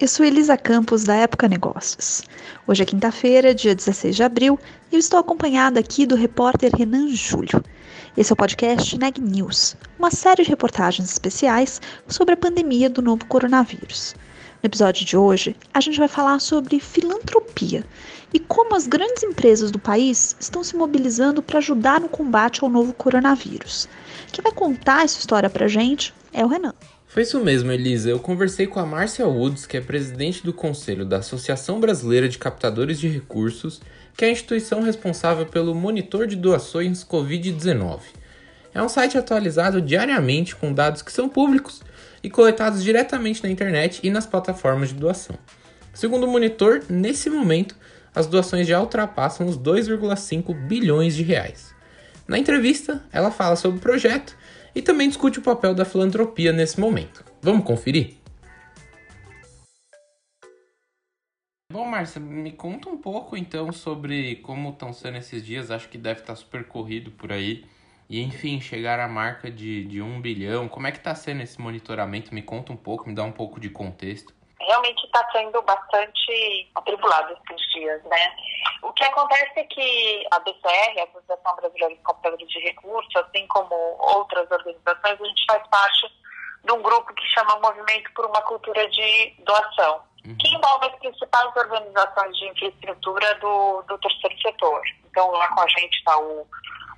eu sou Elisa Campos da Época Negócios. Hoje é quinta-feira, dia 16 de abril, e eu estou acompanhada aqui do repórter Renan Júlio. Esse é o podcast Neg News, uma série de reportagens especiais sobre a pandemia do novo coronavírus. No episódio de hoje, a gente vai falar sobre filantropia e como as grandes empresas do país estão se mobilizando para ajudar no combate ao novo coronavírus. Quem vai contar essa história para gente é o Renan. Foi isso mesmo, Elisa. Eu conversei com a Márcia Woods, que é presidente do conselho da Associação Brasileira de Captadores de Recursos que é a instituição responsável pelo monitor de doações Covid-19. É um site atualizado diariamente com dados que são públicos e coletados diretamente na internet e nas plataformas de doação. Segundo o monitor, nesse momento, as doações já ultrapassam os 2,5 bilhões de reais. Na entrevista, ela fala sobre o projeto e também discute o papel da filantropia nesse momento. Vamos conferir? Bom, Márcia, me conta um pouco então sobre como estão sendo esses dias. Acho que deve estar super corrido por aí. E enfim, chegar à marca de, de um bilhão. Como é que está sendo esse monitoramento? Me conta um pouco, me dá um pouco de contexto. Realmente está sendo bastante atribulado esses dias, né? O que acontece é que a BCR, a Associação Brasileira de Computadores de Recursos, assim como outras organizações, a gente faz parte de um grupo que chama Movimento por uma Cultura de Doação uhum. que envolve as principais organizações de infraestrutura do, do terceiro setor. Então, lá com a gente está o,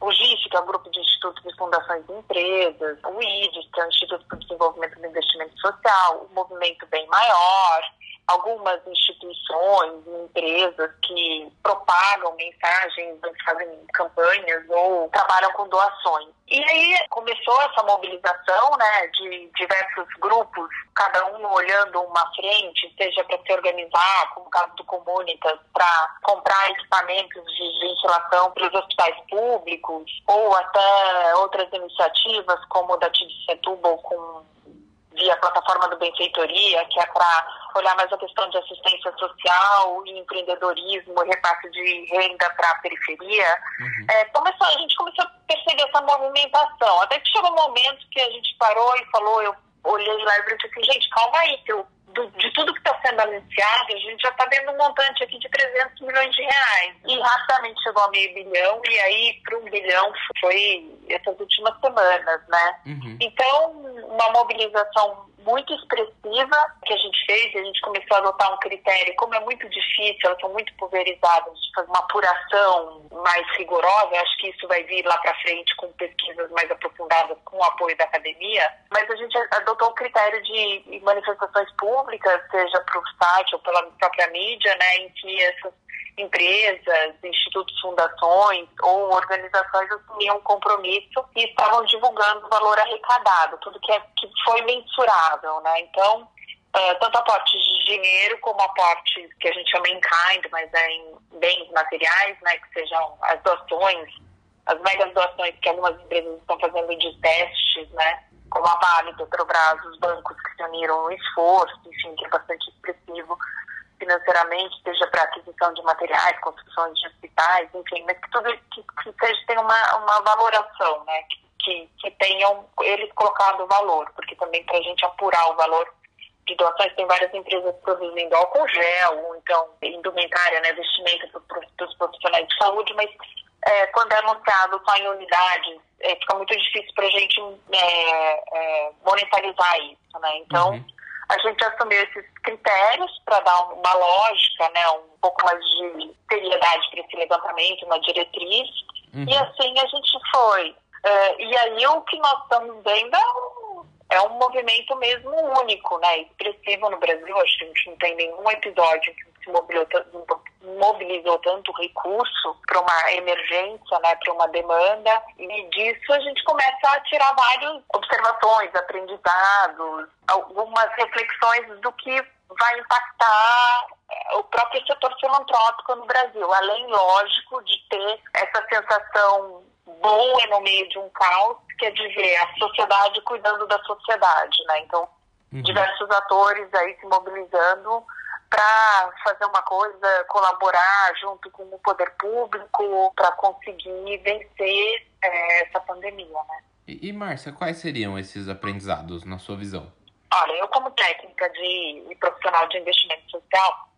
o GIF, que é o Grupo de Institutos e Fundações de Empresas, o IDES, que é o Instituto para o Desenvolvimento do Investimento Social, o Movimento Bem Maior, algumas instituições empresas que propagam mensagens, fazem campanhas ou trabalham com doações. E aí começou essa mobilização né, de diversos grupos, cada um olhando uma frente, seja para se organizar, como o caso do Comunitas, para comprar equipamentos de ventilação para os hospitais públicos, ou até outras iniciativas, como o da TID Setúbal com via plataforma do Benfeitoria, que é para olhar mais a questão de assistência social e empreendedorismo, repasse de renda para a periferia, uhum. é, começou, a gente começou a perceber essa movimentação. Até que chegou um momento que a gente parou e falou, eu olhei lá e falei assim, gente, calma aí, que eu do, de tudo que está sendo anunciado, a gente já está vendo um montante aqui de 300 milhões de reais. E rapidamente chegou a meio bilhão, e aí para um bilhão foi essas últimas semanas, né? Uhum. Então, uma mobilização muito expressiva que a gente fez, a gente começou a adotar um critério, como é muito difícil, elas são muito pulverizadas, de fazer uma apuração mais rigorosa, acho que isso vai vir lá para frente com pesquisas mais aprofundadas com o apoio da academia, mas a gente adotou o critério de manifestações públicas, seja para o site ou pela própria mídia, né, em que essas empresas, institutos, fundações ou organizações assumiam um compromisso e estavam divulgando o valor arrecadado, tudo que, é, que foi mensurável, né? Então, é, tanto aporte de dinheiro como aporte que a gente chama em kind, mas é em bens materiais, né? Que sejam as doações, as megas doações que algumas empresas estão fazendo de testes, né? Como a Vale, Petrobras, os bancos que se uniram no esforço, enfim, que é bastante expressivo financeiramente, seja para aquisição de materiais, construções de hospitais, enfim, mas que tudo que, que seja, tenha uma, uma valoração, né? Que, que, que tenham eles colocado valor, porque também para a gente apurar o valor de doações, tem várias empresas produzindo álcool gel, ou então indumentária, né, vestimenta para os profissionais de saúde, mas é, quando é anunciado só em unidades, é, fica muito difícil para a gente é, é, monetarizar isso, né? Então, uhum a gente assumiu esses critérios para dar uma lógica, né, um pouco mais de seriedade para esse levantamento, uma diretriz, uhum. e assim a gente foi. Uh, e aí o que nós estamos vendo é um, é um movimento mesmo único, né, expressivo no Brasil, acho que a gente não tem nenhum episódio que se mobilizou, mobilizou tanto recurso para uma emergência, né, para uma demanda, e disso a gente começa a tirar várias observações, aprendizados, algumas reflexões do que vai impactar eh, o próprio setor filantrópico no Brasil, além, lógico, de ter essa sensação bom é no meio de um caos, que é de ver a sociedade cuidando da sociedade, né? Então, uhum. diversos atores aí se mobilizando para fazer uma coisa, colaborar junto com o poder público para conseguir vencer é, essa pandemia, né? E, e Márcia, quais seriam esses aprendizados na sua visão? Olha, eu como técnica de e profissional de investimento social,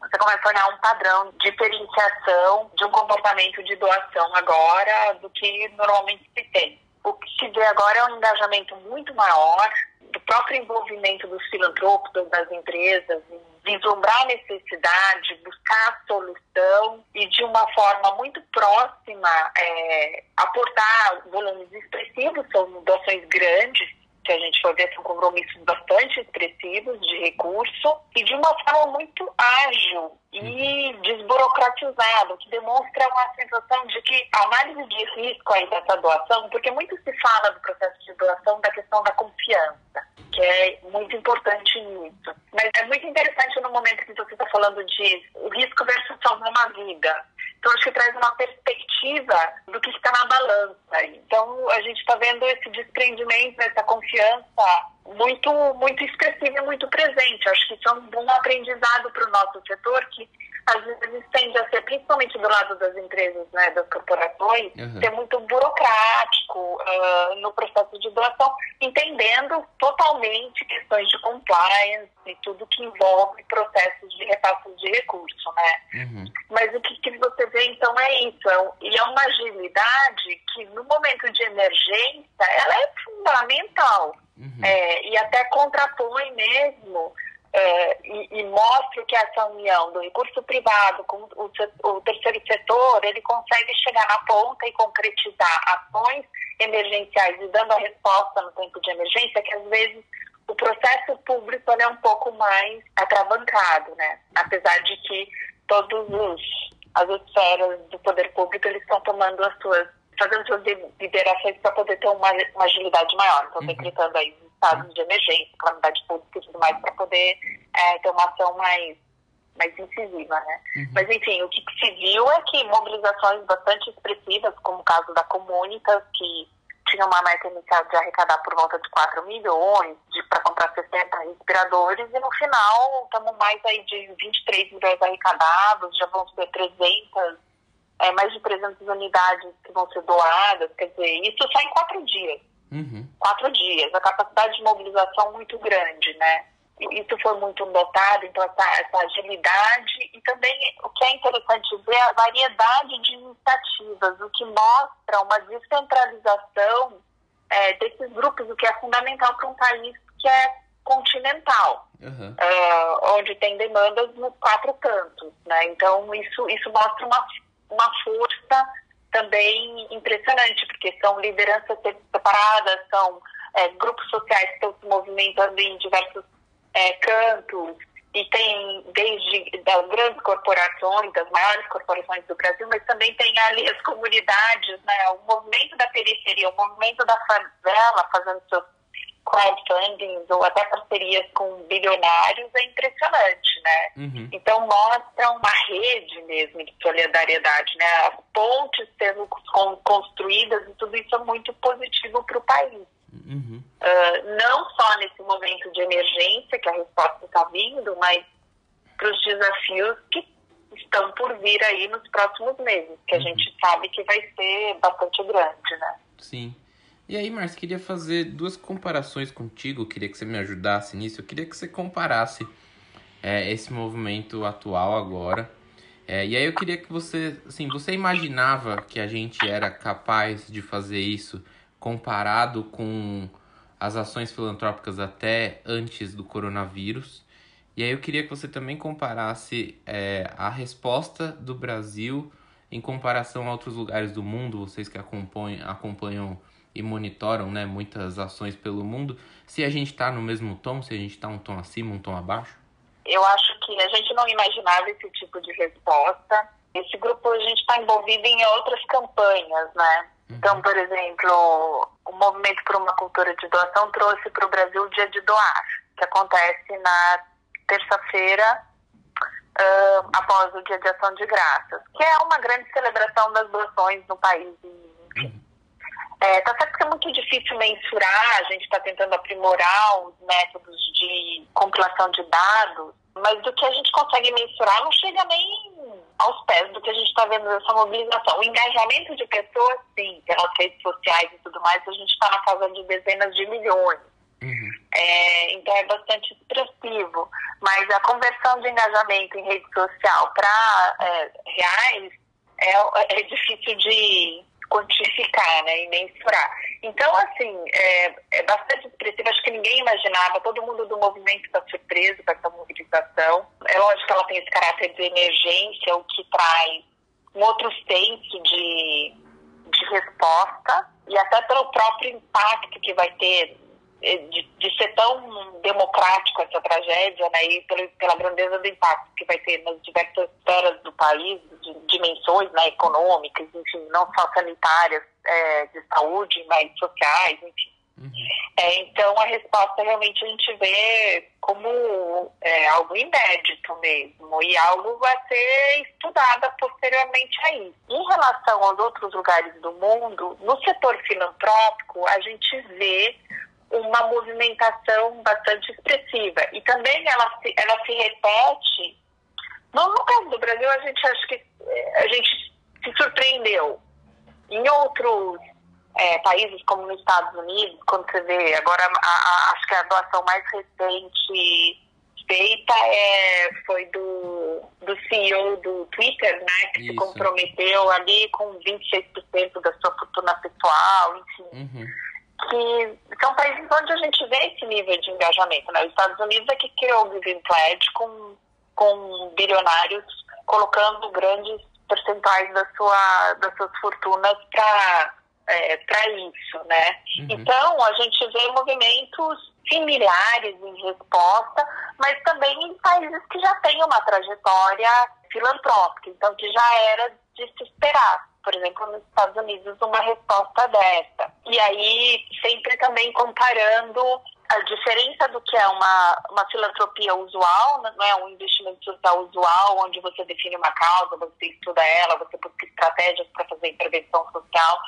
você começa a olhar um padrão de diferenciação de um comportamento de doação agora do que normalmente se tem. O que se vê agora é um engajamento muito maior do próprio envolvimento dos filantropos, das empresas, em vislumbrar a necessidade, buscar a solução e de uma forma muito próxima é, aportar volumes expressivos, são doações grandes, se a gente for ver, são compromissos bastante expressivos de recurso e de uma forma muito ágil e uhum. desburocratizado, que demonstra uma sensação de que a análise de risco aí dessa doação, porque muito se fala do processo de doação da questão da confiança, que é muito importante nisso. Mas é muito interessante no momento que você está falando de o risco versus salvar uma vida. Então, acho que traz uma perspectiva do que está na balança. Então, a gente está vendo esse desprendimento, essa confiança muito, muito expressiva e muito presente. Acho que isso é um bom aprendizado para o nosso setor, que às vezes tende a ser, principalmente do lado das empresas, né, das corporações, uhum. ser muito burocrático uh, no processo de doação, entendendo totalmente questões de compliance e tudo que envolve processos de repasse de recurso, né? Uhum. Mas o que, que, você vê, então, é isso. É, e é uma agilidade que, no momento de emergência, ela é fundamental. Uhum. É, e até contrapõe mesmo é, e, e mostra que essa união do recurso privado com o, o, terceiro setor, ele consegue chegar na ponta e concretizar ações emergenciais e dando a resposta no tempo de emergência, que às vezes o processo público é um pouco mais atravancado, né? Apesar de que todos os as esferas do poder público eles estão tomando as suas fazendo suas liberações para poder ter uma, uma agilidade maior. Então, uhum. decretando aí estados de emergência, calamidade pública e tudo mais, para poder é, ter uma ação mais, mais incisiva, né? Uhum. Mas, enfim, o que se viu é que mobilizações bastante expressivas, como o caso da Comunitas, que tinha uma meta inicial de arrecadar por volta de 4 milhões para comprar 60 respiradores e no final estamos mais aí de 23 milhões arrecadados, já vão ser 300, é, mais de 300 unidades que vão ser doadas, quer dizer, isso só em quatro dias. Uhum. Quatro dias. A capacidade de mobilização muito grande, né? Isso foi muito notado, então essa, essa agilidade e também o que é interessante ver é a variedade de iniciativas, o que mostra uma descentralização é, desses grupos, o que é fundamental para um país que é continental, uhum. uh, onde tem demandas nos quatro cantos, né? Então isso isso mostra uma uma força também impressionante, porque são lideranças separadas, são é, grupos sociais que estão se movimentando em diversos é, cantos, e tem desde das grandes corporações, das maiores corporações do Brasil, mas também tem ali as comunidades, né, o movimento da periferia, o movimento da favela fazendo seus crowdfunding ou até parcerias com bilionários é impressionante, né? Uhum. Então mostra uma rede mesmo de solidariedade, né? As pontes sendo construídas e tudo isso é muito positivo para o país. Uhum. Uh, não só nesse momento de emergência que a resposta está vindo, mas para os desafios que estão por vir aí nos próximos meses, que a uhum. gente sabe que vai ser bastante grande, né? Sim. E aí, Márcio, queria fazer duas comparações contigo, queria que você me ajudasse nisso. Eu queria que você comparasse é, esse movimento atual agora. É, e aí eu queria que você, assim, você imaginava que a gente era capaz de fazer isso comparado com as ações filantrópicas até antes do coronavírus? E aí eu queria que você também comparasse é, a resposta do Brasil em comparação a outros lugares do mundo, vocês que acompanham, acompanham e monitoram né, muitas ações pelo mundo, se a gente está no mesmo tom, se a gente está um tom acima, um tom abaixo? Eu acho que a gente não imaginava esse tipo de resposta. Esse grupo a gente está envolvido em outras campanhas, né? Uhum. Então, por exemplo, o Movimento por uma Cultura de Doação trouxe para o Brasil o Dia de Doar, que acontece na terça-feira, uh, após o Dia de Ação de Graças, que é uma grande celebração das doações no país. Enfim. Uhum É, tá certo que é muito difícil mensurar, a gente está tentando aprimorar os métodos de compilação de dados, mas do que a gente consegue mensurar não chega nem aos pés do que a gente está vendo nessa mobilização. O engajamento de pessoas, sim, pelas redes sociais e tudo mais, a gente está na casa de dezenas de milhões. Uhum. É, então é bastante expressivo. Mas a conversão de engajamento em rede social para é, reais é, é difícil de quantificar né, e mensurar. Então, assim, é, é bastante expressivo. Acho que ninguém imaginava, todo mundo do movimento está surpreso com essa mobilização. É lógico que ela tem esse caráter de emergência, o que traz um outro senso de, de resposta e até pelo próprio impacto que vai ter de, de, ser tão democrático essa tragédia, né, e pela, pela grandeza do impacto que vai ter nas diversas esferas do país, de dimensões né, econômicas, enfim, não só sanitárias, é, de saúde, mas sociais, enfim. Uhum. É, então, a resposta realmente a gente vê como é, algo inédito mesmo e algo a ser estudada posteriormente a isso. Em relação aos outros lugares do mundo, no setor filantrópico, a gente vê uma movimentação bastante expressiva. E também ela se, ela se repete. No, no caso do Brasil, a gente acha que eh, a gente se surpreendeu. Em outros é, países, como nos Estados Unidos, quando você vê, agora a, a, acho que a doação mais recente feita é, foi do, do CEO do Twitter, né, que Isso. se comprometeu ali com 26% da sua fortuna pessoal, enfim. Uhum que são países onde a gente vê esse nível de engajamento. Né? Os Estados Unidos é que criou o Giving Pledge com, com bilionários colocando grandes percentuais da sua, das suas fortunas para é, para isso, né? Uhum. Então, a gente vê movimentos similares em resposta, mas também em países que já têm uma trajetória filantrópica, então que já era de se esperar por exemplo, nos Estados Unidos, uma resposta dessa. E aí, sempre também comparando a diferença do que é uma, uma filantropia usual, não é um investimento social usual, onde você define uma causa, você estuda ela, você busca estratégias para fazer intervenção social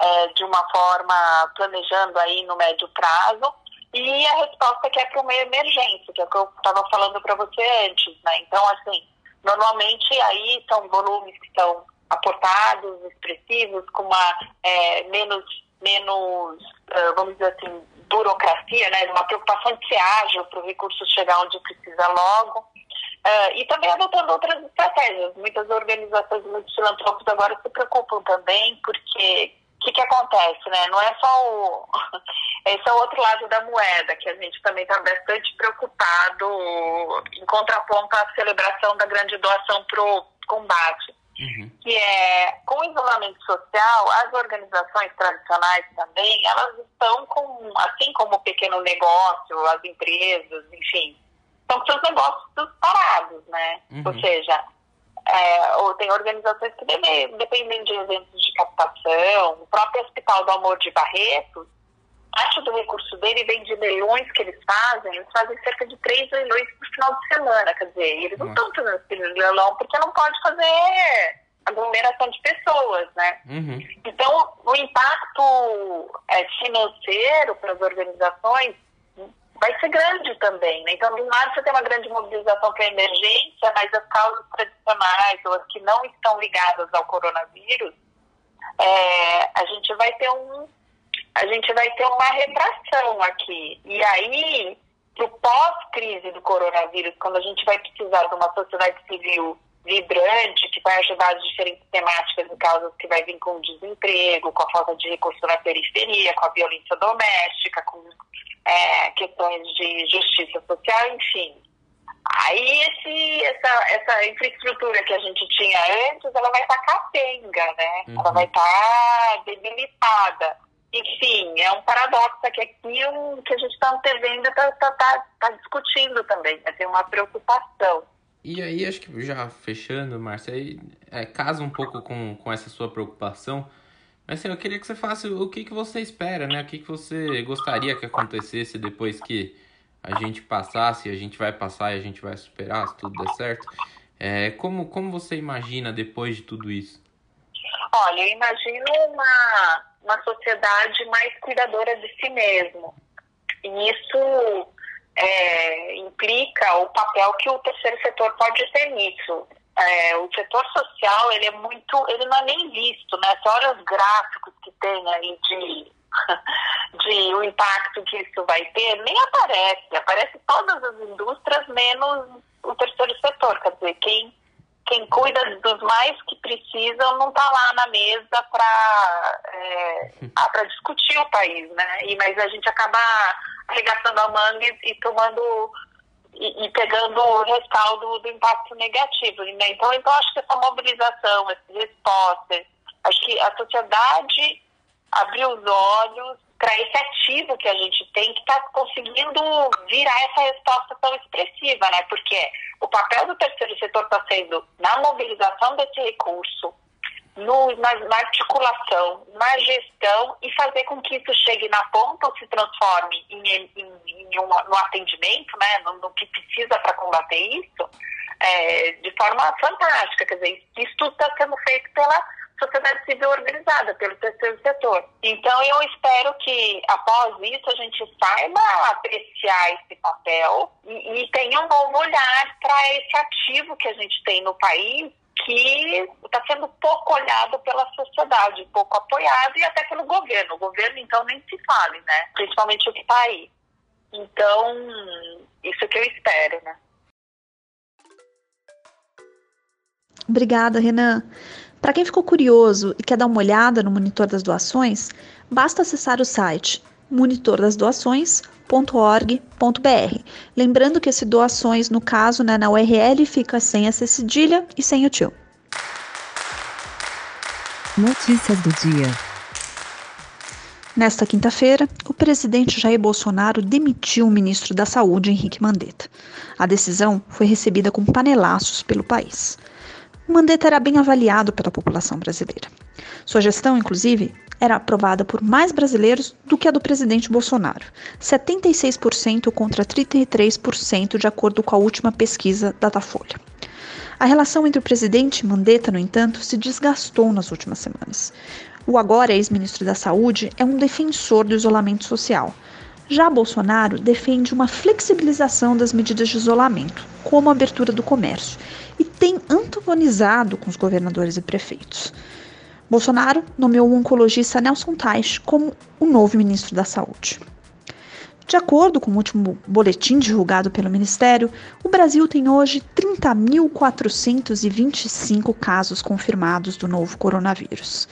é, de uma forma planejando aí no médio prazo, e a resposta que é para uma emergência, que é o que eu estava falando para você antes, né? Então, assim, normalmente aí são volumes que estão aportados, expressivos, com uma é, menos, menos uh, vamos dizer assim, burocracia, né, uma preocupação de ser ágil para o recurso chegar onde precisa logo. Uh, e também adotando outras estratégias. Muitas organizações, muitos filantrópicos agora se preocupam também, porque o que, que acontece, né? Não é só o. Esse é o outro lado da moeda, que a gente também está bastante preocupado em contraponto à celebração da grande doação para o combate. Uhum. Que é, com o isolamento social, as organizações tradicionais também, elas estão com, assim como o pequeno negócio, as empresas, enfim, estão com seus negócios parados, né? Uhum. Ou seja, é, ou tem organizações que dependem de eventos de captação, o próprio Hospital do Amor de Barretos, parte do recurso dele vem de leilões que eles fazem, eles fazem cerca de três leilões por final de semana, quer dizer, eles não estão fazendo esse leilão porque não pode fazer aglomeração de pessoas, né? Uhum. Então, o impacto é, financeiro para as organizações vai ser grande também, né? Então, de um lado você tem uma grande mobilização para emergência, mas as causas tradicionais ou as que não estão ligadas ao coronavírus, é, a gente vai ter um a gente vai ter uma retração aqui. E aí, pro pós-crise do coronavírus, quando a gente vai precisar de uma sociedade civil vibrante, que vai ajudar as diferentes temáticas e causas que vai vir com o desemprego, com a falta de recurso na periferia, com a violência doméstica, com é, questões de justiça social, enfim. Aí esse, essa, essa infraestrutura que a gente tinha antes, ela vai estar tá capenga, né? Uhum. Ela vai estar tá debilitada. Enfim, é um paradoxo que aqui um, que a gente está antevendo está tá, tá, tá discutindo também, né? tem uma preocupação. E aí, acho que já fechando, Márcia, aí, é, casa um pouco com, com essa sua preocupação. Mas assim, eu queria que você falasse o que, que você espera, né? O que, que você gostaria que acontecesse depois que a gente passasse, a gente vai passar e a gente vai superar, se tudo der certo. É, como, como você imagina depois de tudo isso? Olha, eu imagino uma uma sociedade mais cuidadora de si mesmo. E isso é, implica o papel que o terceiro setor pode ter nisso. É, o setor social ele é muito, ele não é nem visto, né? Você olha os gráficos que tem aí de, de o impacto que isso vai ter, nem aparece. Aparece todas as indústrias menos o terceiro setor, quer dizer, quem quem cuida dos mais que precisam não está lá na mesa para é, para discutir o país, né? E, mas a gente acaba arregaçando a manga e, e tomando e, e, pegando o respaldo do impacto negativo. Né? Então, então, acho que essa mobilização, essa resposta, acho que a sociedade abriu os olhos para esse ativo que a gente tem que está conseguindo virar essa resposta tão expressiva, né? Porque o papel do terceiro setor está sendo na mobilização desse recurso, no, na, na, articulação, na gestão e fazer com que isso chegue na ponta ou se transforme em, em, em um, no atendimento, né, no, no que precisa para combater isso, é, de forma fantástica. Quer dizer, isso tudo está sendo feito pela sociedade civil organizada, pelo terceiro setor. Então, eu espero que, após isso, a gente saiba apreciar esse papel e, e tenha um novo olhar para esse ativo que a gente tem no país que está sendo pouco olhado pela sociedade, pouco apoiado e até pelo governo. O governo, então, nem se fale, né? Principalmente o que está aí. Então, isso que eu espero, né? Obrigada, Renan. Para quem ficou curioso e quer dar uma olhada no monitor das doações, basta acessar o site monitordasdoações.org.br. Lembrando que esse doações, no caso, né, na URL, fica sem essa cedilha e sem o tio. Notícias do dia. Nesta quinta-feira, o presidente Jair Bolsonaro demitiu o ministro da Saúde, Henrique Mandetta. A decisão foi recebida com panelaços pelo país. Mandetta era bem avaliado pela população brasileira. Sua gestão, inclusive, era aprovada por mais brasileiros do que a do presidente Bolsonaro, 76% contra 33%, de acordo com a última pesquisa Datafolha. A relação entre o presidente e Mandetta, no entanto, se desgastou nas últimas semanas. O agora ex-ministro da Saúde é um defensor do isolamento social. Já Bolsonaro defende uma flexibilização das medidas de isolamento, como a abertura do comércio, e tem antagonizado com os governadores e prefeitos. Bolsonaro nomeou o oncologista Nelson Teich como o novo ministro da Saúde. De acordo com o último boletim divulgado pelo Ministério, o Brasil tem hoje 30.425 casos confirmados do novo coronavírus.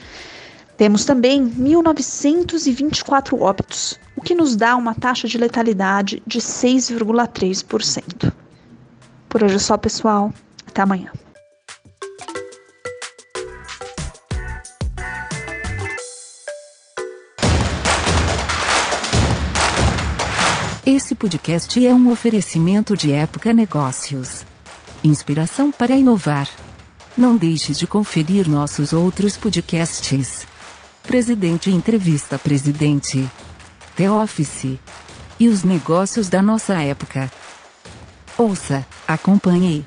Temos também 1.924 óbitos, o que nos dá uma taxa de letalidade de 6,3%. Por hoje é só, pessoal. Até amanhã. Esse podcast é um oferecimento de Época Negócios. Inspiração para inovar. Não deixe de conferir nossos outros podcasts. Presidente Entrevista Presidente. The Office. E os negócios da nossa época. Ouça, acompanhe